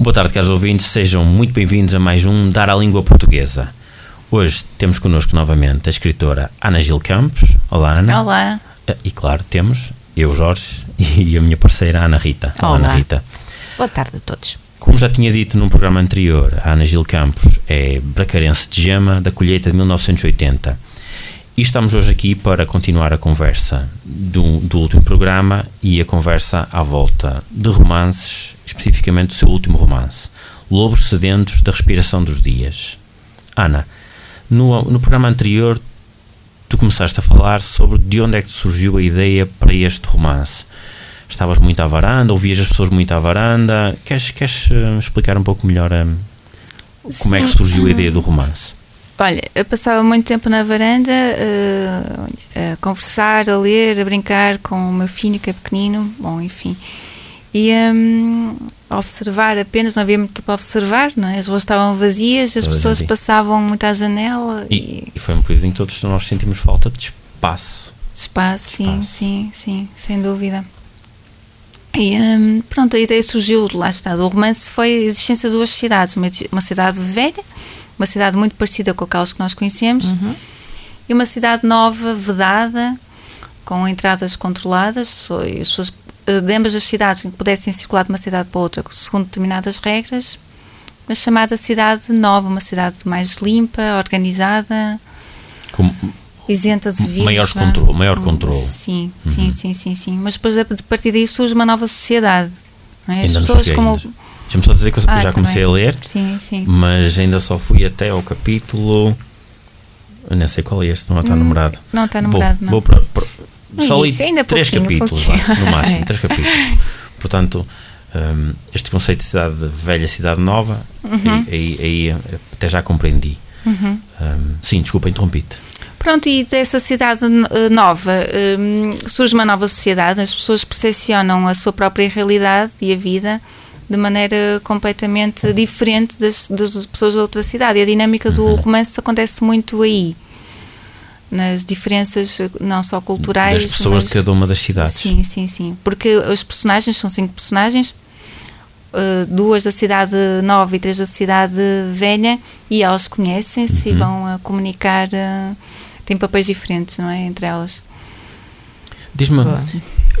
Boa tarde, caros ouvintes, sejam muito bem-vindos a mais um Dar à Língua Portuguesa. Hoje temos connosco novamente a escritora Ana Gil Campos. Olá, Ana. Olá. E claro, temos eu, Jorge, e a minha parceira Ana Rita. Olá. Ana Rita. Boa tarde a todos. Como já tinha dito num programa anterior, a Ana Gil Campos é bracarense de Gema, da colheita de 1980. E estamos hoje aqui para continuar a conversa do, do último programa e a conversa à volta de romances, especificamente do seu último romance, Lobos Sedentos da Respiração dos Dias. Ana, no, no programa anterior tu começaste a falar sobre de onde é que surgiu a ideia para este romance. Estavas muito à varanda, ouvias as pessoas muito à varanda. Queres, queres eh, explicar um pouco melhor eh, como é que surgiu a ideia do romance? Olha, eu passava muito tempo na varanda eh, a conversar, a ler, a brincar com o meu filho que é pequenino, bom, enfim. E a observar apenas, não havia muito para observar, não é? As ruas estavam vazias, as Toda pessoas passavam muito à janela e, E, e foi um período em que todos nós sentimos falta de espaço. espaço, sim, Espaço. sim, sim, sem dúvida. E hum, pronto, a ideia surgiu, lá está, do romance foi a existência de duas cidades, uma, uma cidade velha, uma cidade muito parecida com aquelas que nós conhecemos, e uma cidade nova, vedada, com entradas controladas, e as pessoas eh, de ambas as cidades que pudessem circular de uma cidade para outra segundo determinadas regras, uma chamada cidade nova, uma cidade mais limpa, organizada, Com, isenta de vírus. Maior vá. controle, maior controle. Sim, sim, sim, sim, sim. Mas depois a partir daí surge uma nova sociedade. Não é? As pessoas como. ainda. Deixa-me só dizer que eu Ah, já comecei bem. a ler, Sim, sim. mas ainda só fui até ao capítulo. Eu nem sei qual é este, não está Hum, numerado. Não está numerado, vou, não. Vou para, para- só li três capítulos, no máximo, É. três capítulos. Portanto, hum, este conceito de cidade velha, cidade nova, Uhum. aí, aí- aí até já compreendi. Hum, sim, desculpa, interrompi-te. Pronto, e dessa cidade eh, nova hum, surge uma nova sociedade, as pessoas percepcionam a sua própria realidade e a vida de maneira completamente diferente das, das pessoas da outra cidade. E a dinâmica do romance acontece muito aí, nas diferenças eh, não só culturais. Das pessoas de mas- cada uma das cidades. Sim, sim, sim. Porque os personagens são cinco personagens, eh, duas da cidade nova e três da cidade velha, e elas conhecem-se Uhum. e vão a comunicar. eh, têm papéis diferentes, não é? Entre elas. Diz-me,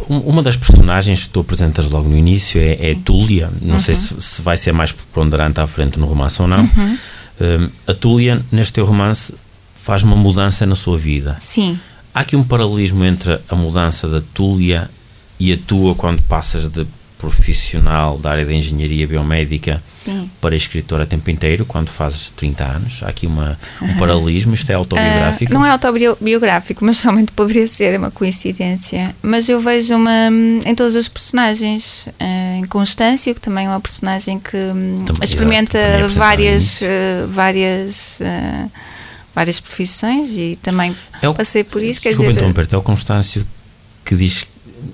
uma das personagens que tu apresentas logo no início é, é Túlia. Não sei Uhum. se, se vai ser mais preponderante à frente no romance ou não. Um, a Túlia, neste teu romance, faz uma mudança na sua vida. Sim, Há aqui um paralelismo entre a mudança da Túlia e a tua quando passas de profissional da área da engenharia biomédica sim. para escritor a tempo inteiro, quando fazes 30 anos. Há aqui uma, um paralelismo, isto é autobiográfico. Ah, não é autobiográfico, mas realmente poderia ser, uma coincidência. Mas eu vejo uma em todas as personagens, ah, em Constância, que também é uma personagem que hum, Também- experimenta é várias, ah, várias, ah, várias profissões e também É o- passei por isso. Quer Desculpa interromper-te, é o Constâncio que diz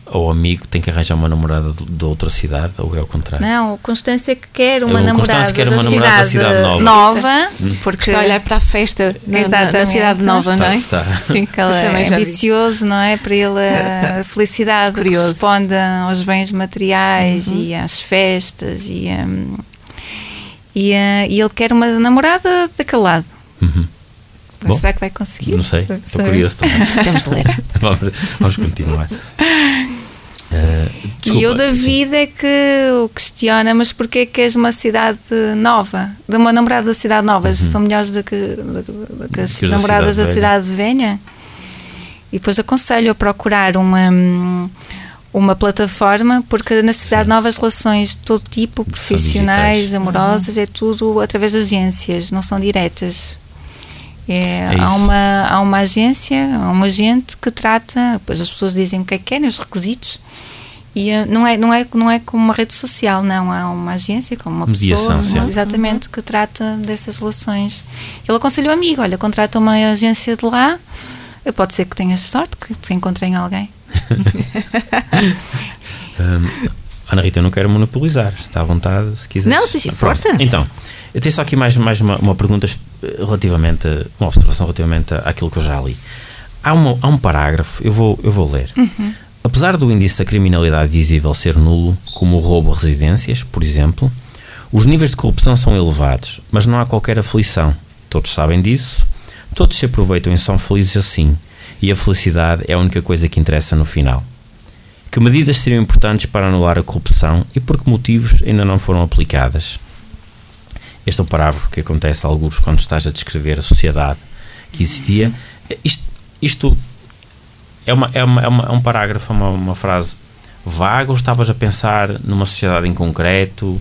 ao amigo tem que arranjar uma namorada de, outra cidade, ou é ao contrário? não, o Constância que quer É uma o namorada, Constância quer da, uma namorada da cidade cidade nova. nova, Hum. porque Está a olhar para a festa na, na, na Exatamente. cidade nova, não é? Está, está. Sim, que ela é vi. ambicioso, não é? Para ele a felicidade Curioso. corresponde aos bens materiais Uhum. e às festas e, hum, e, eh, e ele quer uma namorada daquele lado. Uhum. Bom, será que vai conseguir? Não sei, estou curioso também. Temos de ler. vamos, vamos continuar. E desculpa, o David é que o questiona, mas porquê é que és uma cidade nova? De uma namorada da cidade nova? São melhores do que, do, do que as Uhum. Que as da namoradas da cidade cidade velha? E depois aconselho a procurar uma, uma plataforma, porque na cidade Sim. nova as relações de todo tipo, profissionais, digitais. amorosas, é tudo através de agências, não são diretas. É, É há, uma, há uma agência, há um agente que trata, depois as pessoas dizem o que é que querem, os requisitos, E uh, não, é, não, é, não é como uma rede social, não. Há uma agência, como uma Mediação, pessoa, sim. exatamente, que trata dessas relações. Ele aconselhou a amigo, olha, contrata uma agência de lá, eh, pode ser que tenhas sorte, que te encontrem alguém. Hum, Ana Rita, eu não quero monopolizar, está à vontade, se quiser. Não, sim, sim, força. Então, eu tenho só aqui mais, mais uma, uma pergunta eh, relativamente, uma observação relativamente àquilo que eu já li. Há, uma, há um parágrafo, eu vou, eu vou ler. Apesar do índice da criminalidade visível ser nulo, como o roubo a residências, por exemplo, os níveis de corrupção são elevados, mas não há qualquer aflição. Todos sabem disso, todos se aproveitam e são felizes assim, e a felicidade é a única coisa que interessa no final. Que medidas seriam importantes para anular a corrupção e por que motivos ainda não foram aplicadas? Este é o parágrafo que acontece a alguns quando estás a descrever a sociedade que existia. Isto, isto é, uma, é, uma, é, uma- é um parágrafo, é uma, uma frase vaga ou estavas a pensar numa sociedade em concreto,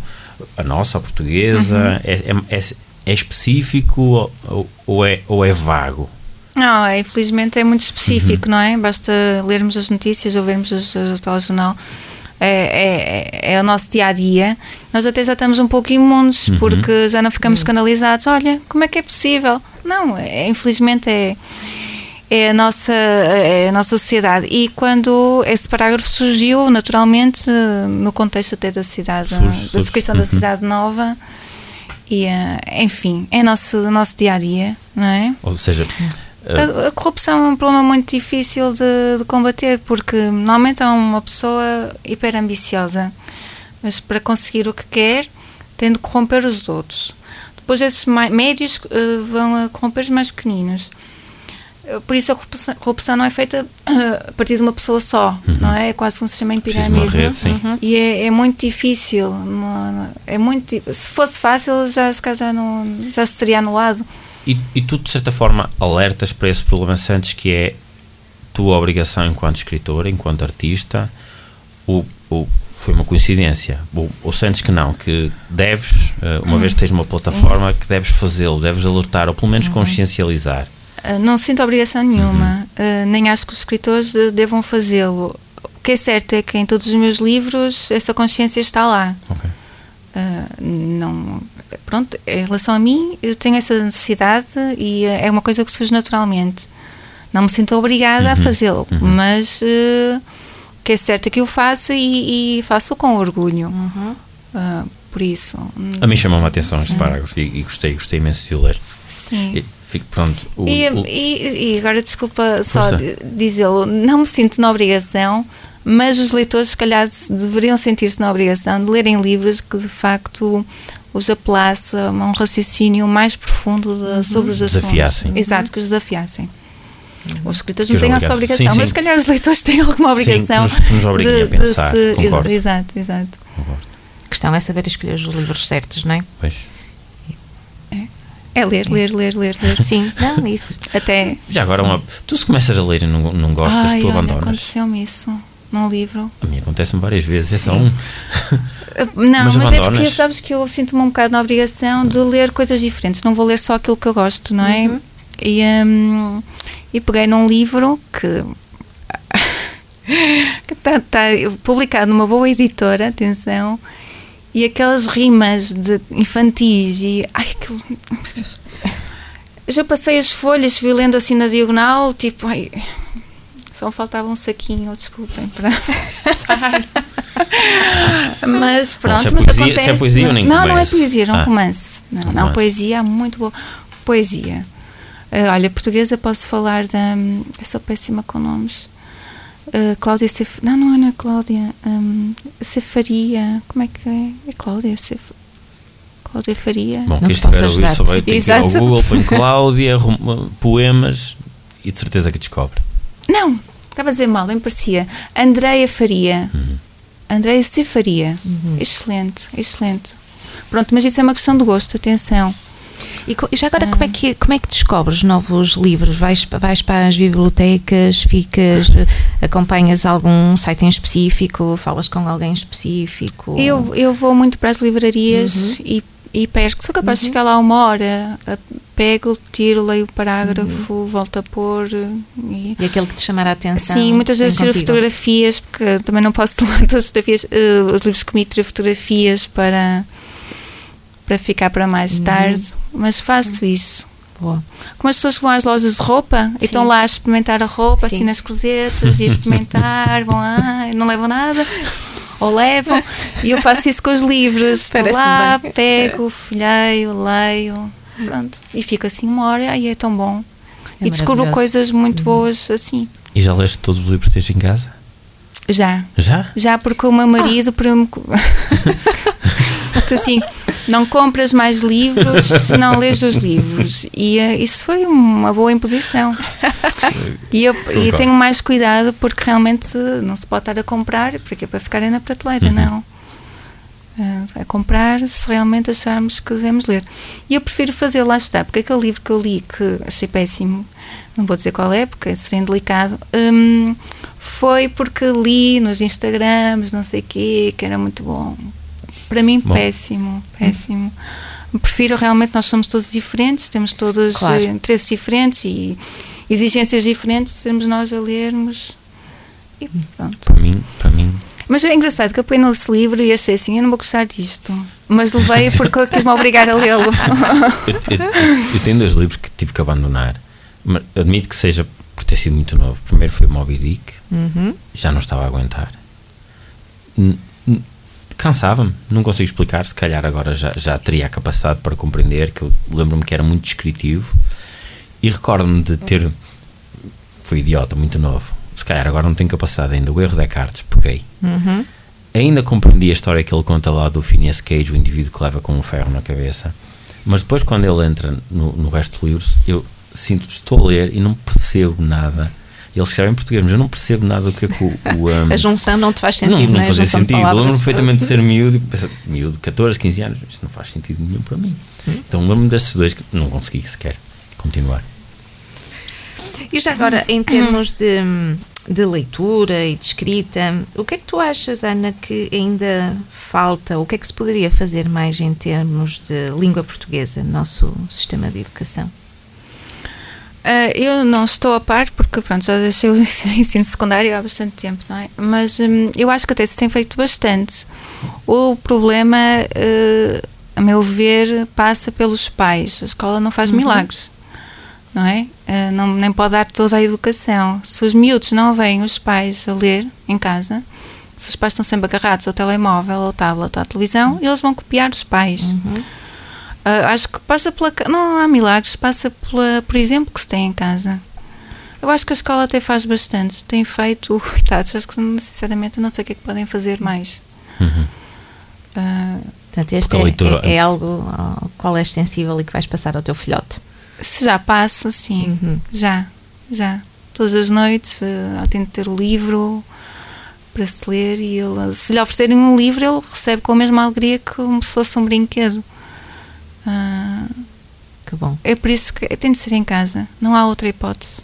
a nossa, a portuguesa? É, é, é, é específico ou, ou é, ou é vago? Não, é, infelizmente é muito específico, não é? Basta lermos as notícias ou vermos o telejornal. É, é, é, é o nosso dia a dia. Nós até já estamos um pouco imundos porque já não ficamos escandalizados. Olha, como é que é possível? Não, é, infelizmente é, é, a nossa, é a nossa sociedade. E quando esse parágrafo surgiu, naturalmente, no contexto até da cidade, Surge, da descrição da cidade nova. E, eh, enfim, é nosso, nosso dia a dia, não é? Ou seja, A, a corrupção é um problema muito difícil de, de combater porque normalmente é uma pessoa hiper ambiciosa, mas para conseguir o que quer tem de corromper os outros. Depois esses médios eh, vão a corromper os mais pequeninos. Eh, Por isso a corrupção, corrupção não é feita eh, a partir de uma pessoa só, não é? É quase se chama em pirâmide. sim. E é, é muito difícil. É muito, se fosse fácil, já, já, não, já se teria anulado. E, e tu, de certa forma, alertas para esse problema, sentes que é tua obrigação enquanto escritor, enquanto artista, ou, ou foi uma coincidência? Ou, ou sentes que não, que deves, eh, uma vez que tens uma plataforma, que deves fazê-lo, deves alertar, ou pelo menos consciencializar? Uh, Não sinto obrigação nenhuma, uh, nem acho que os escritores devam fazê-lo. O que é certo é que em todos os meus livros essa consciência está lá. Ok. Pronto, em relação a mim, eu tenho essa necessidade e uh, é uma coisa que surge naturalmente. Não me sinto obrigada a fazê-lo, mas uh, o que é certo é que eu faço e, e faço com orgulho. Uh, por isso, A mim chamou-me a atenção este parágrafo e, e gostei, gostei imenso de o ler. sim. E, fico, pronto, o- E, o- e- e agora, desculpa só dizê-lo, não me sinto na obrigação, mas os leitores, se calhar, deveriam sentir-se na obrigação de lerem livros que de facto os apelassem a um raciocínio mais profundo de- sobre os assuntos. Desafiassem. Exato, que os desafiassem. Os escritores Que não têm essa obrigação, Sim, mas sim. se calhar os leitores têm alguma obrigação. nos- que nos obriguem a pensar, concordo. Exato, exato. A questão é saber escolher os livros certos, não é? pois. É ler, ler, ler, ler, ler. Sim, não, isso. Até. Já agora, uma, tu se começas a ler e não, não gostas, Ai, tu olha, abandonas. aconteceu-me isso num livro. A mim acontece-me várias vezes, é só um. Não, Mas mas, é porque sabes que eu sinto-me um bocado na obrigação de ler coisas diferentes. Não vou ler só aquilo que eu gosto, não é? E, hum, e peguei num livro que que está tá publicado numa boa editora, atenção, e aquelas rimas de infantis e ai aquilo. meu Deus. Já passei as folhas, fui lendo assim na diagonal, tipo, ai, só faltava um saquinho, desculpem, para passar. Mas pronto, se é mas poesia- acontece. se é poesia, nem não, não é poesia, é um Ah. romance. Não, não, Romance. poesia, muito boa. Poesia. Ah, olha, portuguesa posso falar da. hum, Eu sou péssima com nomes. Ah, Cláudia Cef... Não, não é, não é Cláudia. hum, Cefaria. Como é que é? É Cláudia Cef... Cláudia Faria. Bom, Não quem estiver posso a ouvir que ir ao Exato. Google, põe Cláudia, poemas e de certeza que descobre. Não, estava a dizer mal, bem parecia. Andreia Faria. Andreia C. Faria. Excelente, excelente. Pronto, mas isso é uma questão de gosto, atenção. E e já agora, como é, que, como é que descobres novos livros? Vais, vais para as bibliotecas, ficas, acompanhas algum site em específico, falas com alguém específico? Eu, eu vou muito para as livrarias e, e perco. Sou capaz de chegar lá uma hora pego, tiro, leio o parágrafo, volto a pôr. E, E aquele que te chamar a atenção. Sim, muitas vezes tiro contigo. fotografias, porque também não posso tomar todas as fotografias. eh, os livros comigo tiro fotografias para, para ficar para mais Uhum. tarde, mas faço isso. Boa. Como as pessoas que vão às lojas de roupa e Sim. estão lá a experimentar a roupa, Sim. assim nas cozetas, e a experimentar, vão lá, não levam nada, ou levam. E eu faço isso com os livros. Estou lá, bem. pego, folheio, leio, pronto. E fico assim uma hora, aí é tão bom. É e descubro coisas muito Uhum. boas assim. E já leste todos os livros que tens em casa? Já. Já? Já porque o meu marido para-me. Disse assim, não compras mais livros se não lês os livros. E eh, isso foi uma boa imposição. E eu e Concordo. tenho mais cuidado porque realmente não se pode estar a comprar, porque é para ficarem na prateleira, Uhum. não. Eh, É comprar se realmente acharmos que devemos ler. E eu prefiro fazer, lá está, porque aquele livro que eu li que achei péssimo, não vou dizer qual é, porque seria indelicado, hum, foi porque li nos Instagrams, não sei o quê, que era muito bom. Para mim, Bom. péssimo, péssimo. Prefiro realmente, nós somos todos diferentes, temos todos Claro. eh, interesses diferentes e exigências diferentes, sermos nós a lermos. E pronto. Para mim, para mim, Mas é engraçado que eu peguei nesse livro e achei assim, eu não vou gostar disto. Mas levei porque eu quis-me obrigar a lê-lo. eu, eu- eu tenho dois livros que tive que abandonar. Mas admito que seja por ter sido muito novo. Primeiro foi o Moby Dick, Uhum. já não estava a aguentar. N- Cansava-me, não consigo explicar. Se calhar agora já, já teria a capacidade para compreender. Que eu lembro-me que era muito descritivo e recordo-me de ter. Foi idiota, muito novo. Se calhar agora não tenho capacidade ainda. O erro de Descartes, peguei. Uhum. Ainda compreendi a história que ele conta lá do Phineas Cage, o indivíduo que leva com um ferro na cabeça. Mas depois, quando ele entra no, no resto dos livros, eu sinto, estou a ler e não percebo nada. Ele escreve em português, mas eu não percebo nada do que é que o. o, um, A junção não te faz sentido, não, não, não é? Fazia sentido. Lembro-me perfeitamente de ser miúdo, pensar, miúdo, 14, 15 anos, isto não faz sentido nenhum para mim. Hum. Então lembro-me desses dois que não consegui sequer continuar. E já agora, em termos de, de leitura e de escrita, o que é que tu achas, Ana, que ainda falta? O que é que se poderia fazer mais em termos de língua portuguesa no nosso sistema de educação? Ah, eu não estou a par porque pronto, já deixei o ensino secundário há bastante tempo, não é? Mas hum, eu acho que até se tem feito bastante. O problema, eh, a meu ver, passa pelos pais. A escola não faz milagres, não é? Eh, não, nem pode dar toda a educação. Se os miúdos não veem os pais a ler em casa, se os pais estão sempre agarrados ao telemóvel, ao tablet, à televisão, eles vão copiar os pais. Ah, acho que passa pela. Não há milagres, passa pela, por exemplo, que se tem em casa. Eu acho que a escola até faz bastante. Tem feito, coitados, acho que sinceramente eu não sei o que é que podem fazer mais. Uhum. Ah, Portanto, este é, leitura- é- é algo ao qual és sensível e que vais passar ao teu filhote. se já passo, sim, Uhum. já, já. Todas as noites ah, tento ter o livro para se ler e ele, se lhe oferecerem um livro, ele recebe com a mesma alegria que se fosse um brinquedo. Que bom. É por isso que tem de ser em casa, não há outra hipótese.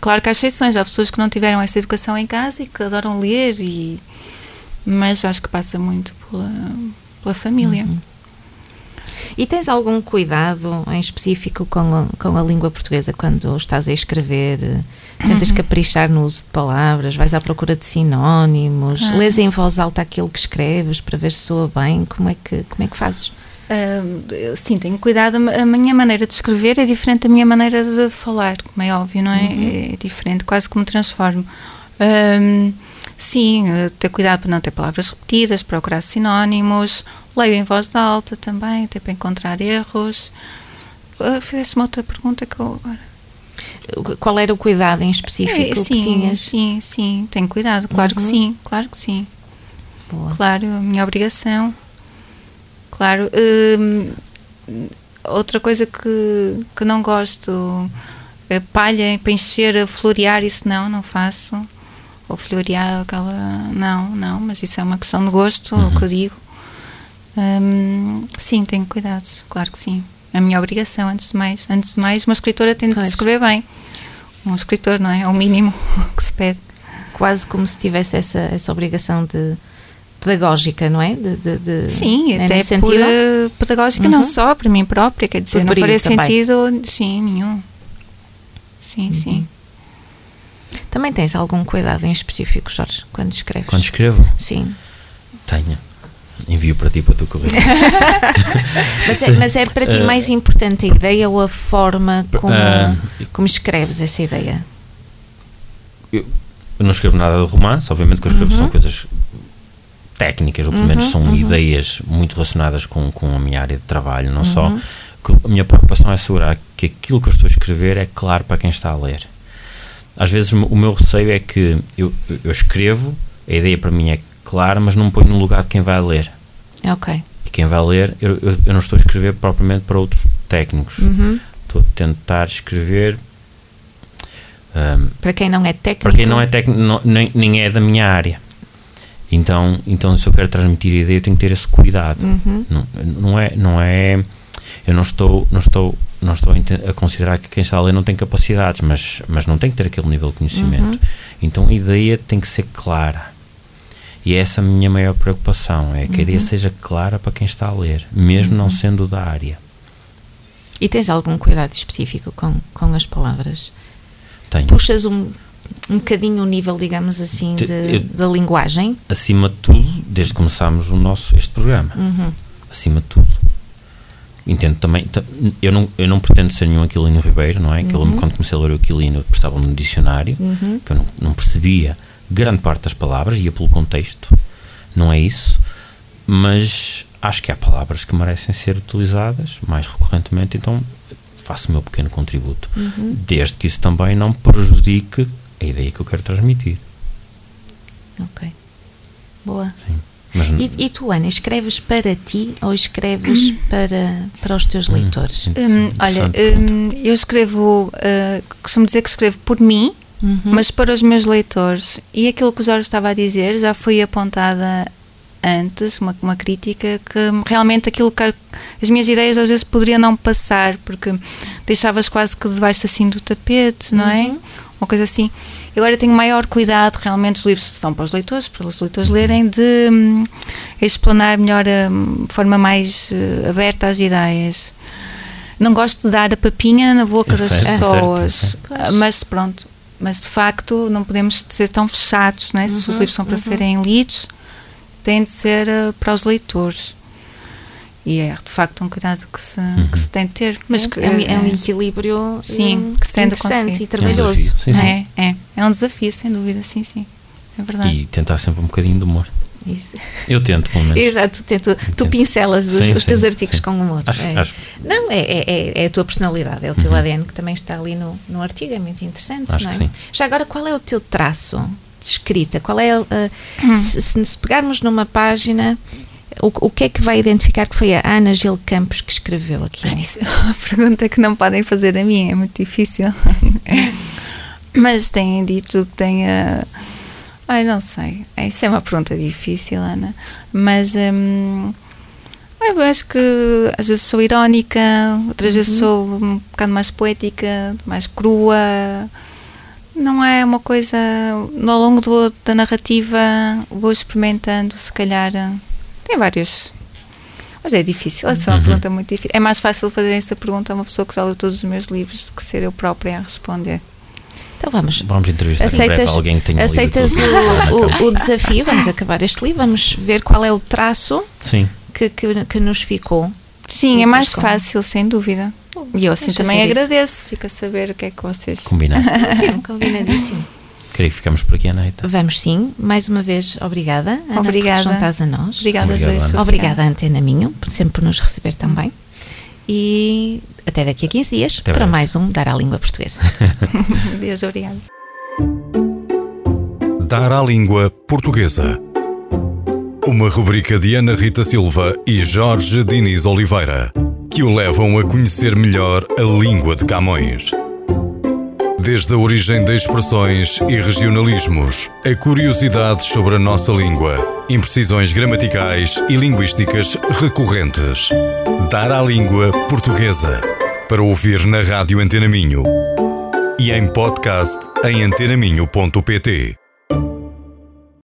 Claro que há exceções, há pessoas que não tiveram essa educação em casa e que adoram ler, e, mas acho que passa muito pela, pela família. E tens algum cuidado em específico com a, com a língua portuguesa quando estás a escrever? Tentas caprichar no uso de palavras? Vais à procura de sinónimos? Ah. Lês em voz alta aquilo que escreves para ver se soa bem? Como é que, como é que fazes? Ah, sim, tenho cuidado, a minha maneira de escrever é diferente da minha maneira de falar, como é óbvio, não é? É diferente, quase que me transformo. Ahm, sim, eh, ter cuidado para não ter palavras repetidas, procurar sinónimos, leio em voz alta também, até para encontrar erros. Uh, Fizeste-me outra pergunta que eu Qual era o cuidado em específico É, que sim, tinhas? sim, sim, tenho cuidado, claro que Uhum. sim, claro que sim. Boa. Claro, a minha obrigação. Claro. hum, outra coisa que, que não gosto, é palha para encher, florear, isso não, não faço. Ou florear aquela. Não, não, mas isso é uma questão de gosto, é o que eu digo. Hum, sim, tenho cuidado, claro que sim. É a minha obrigação, antes de mais. Antes de mais, uma escritora tem de escrever bem. Um escritor, não é? É o mínimo que se pede. Quase como se tivesse essa, essa obrigação de, pedagógica, não é? De, de, de, Sim, é até por sentido? eh, pedagógica, Uhum. não só para mim própria, quer dizer, Por não faria sentido, sim, nenhum. Sim, sim. Também tens algum cuidado em específico, Jorge, quando escreves? Quando escrevo, Sim. tenho. Envio para ti para tu correr. Mas é, mas é para ti Eh, mais importante a ideia ou a forma como, Ah, como escreves essa ideia? eu não escrevo nada de romance, obviamente que eu escrevo Uhum. são coisas técnicas, ou pelo menos Uhum, são uhum. ideias muito relacionadas com, com a minha área de trabalho, não só. Uhum. que A minha preocupação é assegurar que aquilo que eu estou a escrever é claro para quem está a ler. Às vezes o meu receio é que eu, eu escrevo, a ideia para mim é clara, mas não me ponho no lugar de quem vai ler. Ok. E quem vai ler, eu, eu, eu não estou a escrever propriamente para outros técnicos. Uhum. Estou a tentar escrever ahm, Para quem não é técnico. para quem não é técnico, não- nem, nem é da minha área. Então, então, se eu quero transmitir a ideia, eu tenho que ter esse cuidado. Uhum. Não, não é, não é, eu não estou, não estou, não estou a considerar que quem está a ler não tem capacidades, mas, mas não tem que ter aquele nível de conhecimento. Então, a ideia tem que ser clara. E essa é a minha maior preocupação, é que a ideia seja clara para quem está a ler, mesmo não sendo da área. E tens algum cuidado específico com, com as palavras? Tenho. Puxas um, um bocadinho o nível, digamos assim, de, eu- da linguagem? Acima de tudo, desde que começámos o nosso, este programa. Uhum. acima de tudo. Entendo também, ta- eu não, eu não pretendo ser nenhum Aquilino Ribeiro, não é? Que eu lembro quando comecei a ler o Aquilino, eu prestava no dicionário, Uhum. que eu não, não percebia grande parte das palavras, ia pelo contexto, não é isso, mas acho que há palavras que merecem ser utilizadas mais recorrentemente, então faço o meu pequeno contributo, Uhum. desde que isso também não prejudique a ideia que eu quero transmitir. Ok. Boa. Mas E, e tu, Ana, escreves para ti ou escreves para, para os teus leitores? Hum, olha, hum, eu escrevo, uh, costumo dizer que escrevo por mim, Uhum. mas para os meus leitores. E aquilo que o Jorge estava a dizer já foi apontada antes, uma, uma crítica, que realmente aquilo que as minhas ideias às vezes poderiam não passar, porque deixavas quase que debaixo assim do tapete, não é? Uma coisa assim. Eu agora tenho maior cuidado, realmente os livros são para os leitores, para os leitores lerem, de hum, explanar melhor a hum, forma mais eh, aberta às ideias. Não gosto de dar a papinha na boca É das certo, é certo, pessoas, é Ah, mas pronto, mas de facto não podemos ser tão fechados, não é? Se os Uhum, livros são para uhum. serem lidos, têm de ser eh, para os leitores. E é de facto um cuidado que se, que se tem de ter. Mas que, é, um, é um equilíbrio Sim, eh, que se tem de interessante conseguir. e trabalhoso. desafio, sim, sim. é, é, é um desafio, sem dúvida, sim, sim. É verdade. E tentar sempre um bocadinho de humor. Isso. Eu tento, pelo menos. Exato, tento, tu pincelas os, Sim, os teus sim, artigos sim. com humor. Acho, é. acho, Não, é, é, é- é a tua personalidade, é o teu Uhum. ADN que também está ali no, no artigo, é muito interessante. Acho não é? que sim. Já agora, qual é o teu traço de escrita? Qual é, uh, Hum. se, se nos pegarmos numa página, o, o que é que vai identificar que foi a Ana Gil Campos que escreveu aqui? Ah, Isso é uma pergunta que não podem fazer a mim, é muito difícil. Mas têm dito que tenha. Ai, não sei. É, Isso é uma pergunta difícil, Ana. Mas. hum, eu acho que às vezes sou irónica, outras vezes sou um bocado mais poética, mais crua. Não é uma coisa. Ao longo do- da narrativa vou experimentando, se calhar. Tem vários. Mas é difícil, essa é uma Uhum. pergunta muito difícil. É mais fácil fazer essa pergunta a uma pessoa que já leu todos os meus livros do que ser eu própria a responder. Então vamos. Vamos entrevistar Aceitas, alguém que tenha aceitas o, o, o desafio? Vamos acabar este livro, vamos ver qual é o traço Sim, que, que, que nos ficou. Sim, é mais fácil, sem dúvida. E eu assim Vamos também agradeço. Fico a saber o que é que vocês. combinado. Ótimo, combinadíssimo. Creio que ficamos por aqui, Anaita. Vamos sim, mais uma vez, obrigada. Ana, Obrigada. Por juntares a nós. Obrigada, Obrigado. Ana. Obrigada, Antena Minho, por sempre por nos receber também. E até daqui a 15 dias Até para breve. mais um Dar à Língua Portuguesa. Deus, obrigada. Dar à língua portuguesa. Uma rubrica de Ana Rita Silva e Jorge Diniz Oliveira, que o levam a conhecer melhor a língua de Camões. Desde a origem de expressões e regionalismos, a curiosidades sobre a nossa língua, imprecisões gramaticais e linguísticas recorrentes. Dar à língua portuguesa. Para ouvir na Rádio Antena Minho e em podcast em antenaminho.pt.